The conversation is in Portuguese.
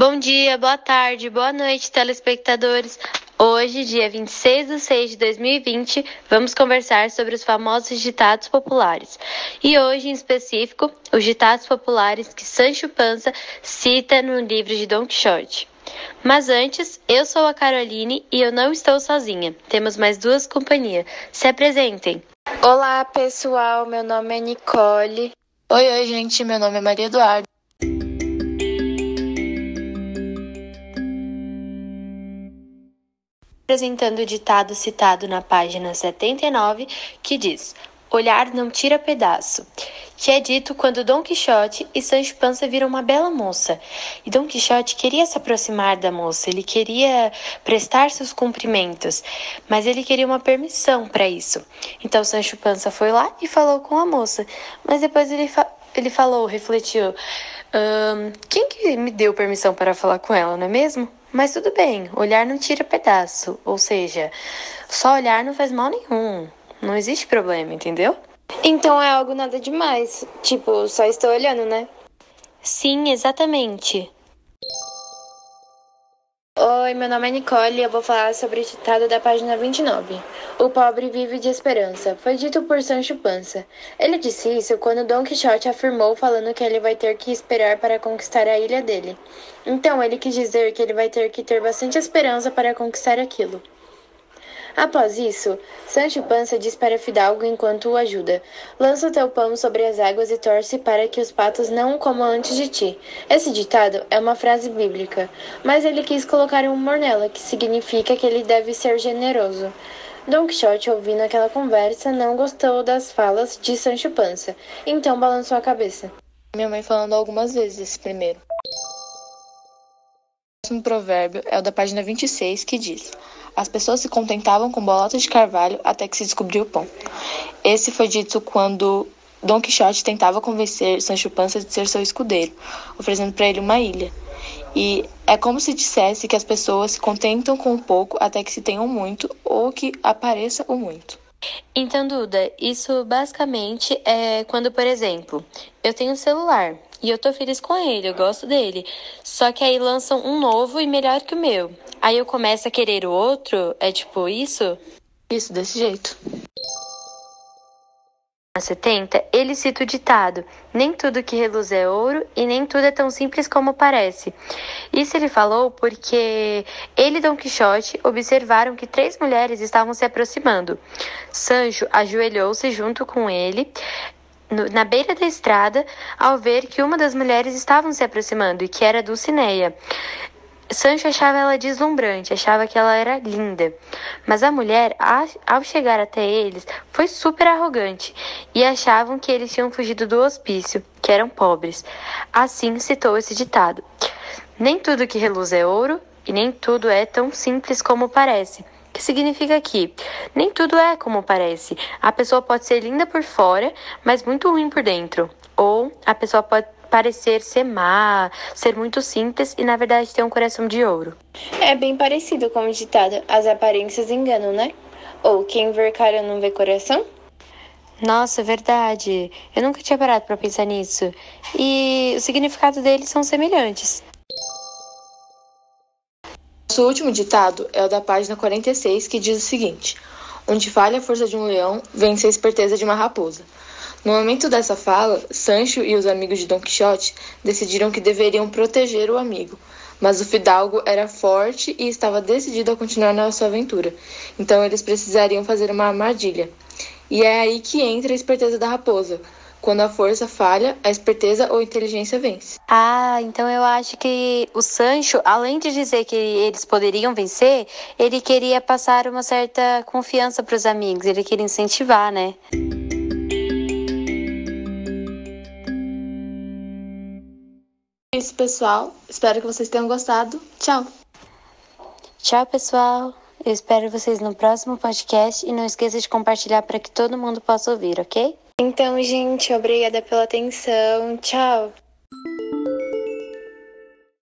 Bom dia, boa tarde, boa noite, telespectadores. Hoje, dia 26 de 6 de 2020, vamos conversar sobre os famosos ditados populares. E hoje, em específico, os ditados populares que Sancho Panza cita no livro de Don Quixote. Mas antes, eu sou a Caroline e eu não estou sozinha. Temos mais duas companhias. Se apresentem. Olá, pessoal. Meu nome é Nicole. Oi, oi, gente. Meu nome é Maria Eduardo. Apresentando o ditado citado na página 79, que diz: Olhar não tira pedaço, que é dito quando Dom Quixote e Sancho Panza viram uma bela moça. E Dom Quixote queria se aproximar da moça, ele queria prestar seus cumprimentos, mas ele queria uma permissão para isso. Então Sancho Panza foi lá e falou com a moça, mas depois ele, fa ele falou, refletiu: quem que me deu permissão para falar com ela, não é mesmo? Mas tudo bem, olhar não tira pedaço, ou seja, só olhar não faz mal nenhum. Não existe problema, entendeu? Então é algo nada demais. Tipo, só estou olhando, né? Sim, exatamente. Oi, meu nome é Nicole e eu vou falar sobre o ditado da página 29. O pobre vive de esperança. Foi dito por Sancho Panza. Ele disse isso quando Don Quixote afirmou falando que ele vai ter que esperar para conquistar a ilha dele. Então ele quis dizer que ele vai ter que ter bastante esperança para conquistar aquilo. Após isso, Sancho Panza diz para Fidalgo enquanto o ajuda: Lança o teu pão sobre as águas e torce para que os patos não o comam antes de ti. Esse ditado é uma frase bíblica, mas ele quis colocar um humor nela, que significa que ele deve ser generoso. Don Quixote, ouvindo aquela conversa, não gostou das falas de Sancho Panza, então balançou a cabeça. Minha mãe falando algumas vezes primeiro. Próximo provérbio é o da página 26, que diz: as pessoas se contentavam com bolotas de carvalho até que se descobriu o pão. Esse foi dito quando Dom Quixote tentava convencer Sancho Panza de ser seu escudeiro, oferecendo para ele uma ilha. E é como se dissesse que as pessoas se contentam com pouco até que se tenham muito ou que apareça o muito. Então, Duda, isso basicamente é quando, por exemplo, eu tenho um celular e eu tô feliz com ele, eu gosto dele. Só que aí lançam um novo e melhor que o meu. Aí eu começo a querer o outro? É tipo isso? Isso, desse jeito. Na 70, ele cita o ditado: Nem tudo que reluz é ouro e nem tudo é tão simples como parece. Isso ele falou porque ele e Dom Quixote observaram que três mulheres estavam se aproximando. Sancho ajoelhou-se junto com ele na beira da estrada ao ver que uma das mulheres estavam se aproximando e que era Dulcineia. Sancho achava ela deslumbrante, achava que ela era linda. Mas a mulher, ao chegar até eles, foi super arrogante e achavam que eles tinham fugido do hospício, que eram pobres. Assim citou esse ditado: Nem tudo que reluz é ouro e nem tudo é tão simples como parece que significa que nem tudo é como parece. A pessoa pode ser linda por fora, mas muito ruim por dentro. Ou a pessoa pode parecer ser má, ser muito simples e na verdade ter um coração de ouro. É bem parecido com o ditado: as aparências enganam, né? Ou quem vê cara não vê coração? Nossa, verdade. Eu nunca tinha parado para pensar nisso. E o significado deles são semelhantes. Nosso último ditado é o da página 46, que diz o seguinte: Onde falha a força de um leão, vence a esperteza de uma raposa. No momento dessa fala, Sancho e os amigos de Don Quixote decidiram que deveriam proteger o amigo, mas o fidalgo era forte e estava decidido a continuar na sua aventura, então eles precisariam fazer uma armadilha. E é aí que entra a esperteza da raposa, quando a força falha, a esperteza ou inteligência vence. Ah, então eu acho que o Sancho, além de dizer que eles poderiam vencer, ele queria passar uma certa confiança para os amigos, ele queria incentivar, né? É isso, pessoal. Espero que vocês tenham gostado. Tchau. Tchau, pessoal. Eu espero vocês no próximo podcast e não esqueça de compartilhar para que todo mundo possa ouvir, ok? Então, gente, obrigada pela atenção. Tchau.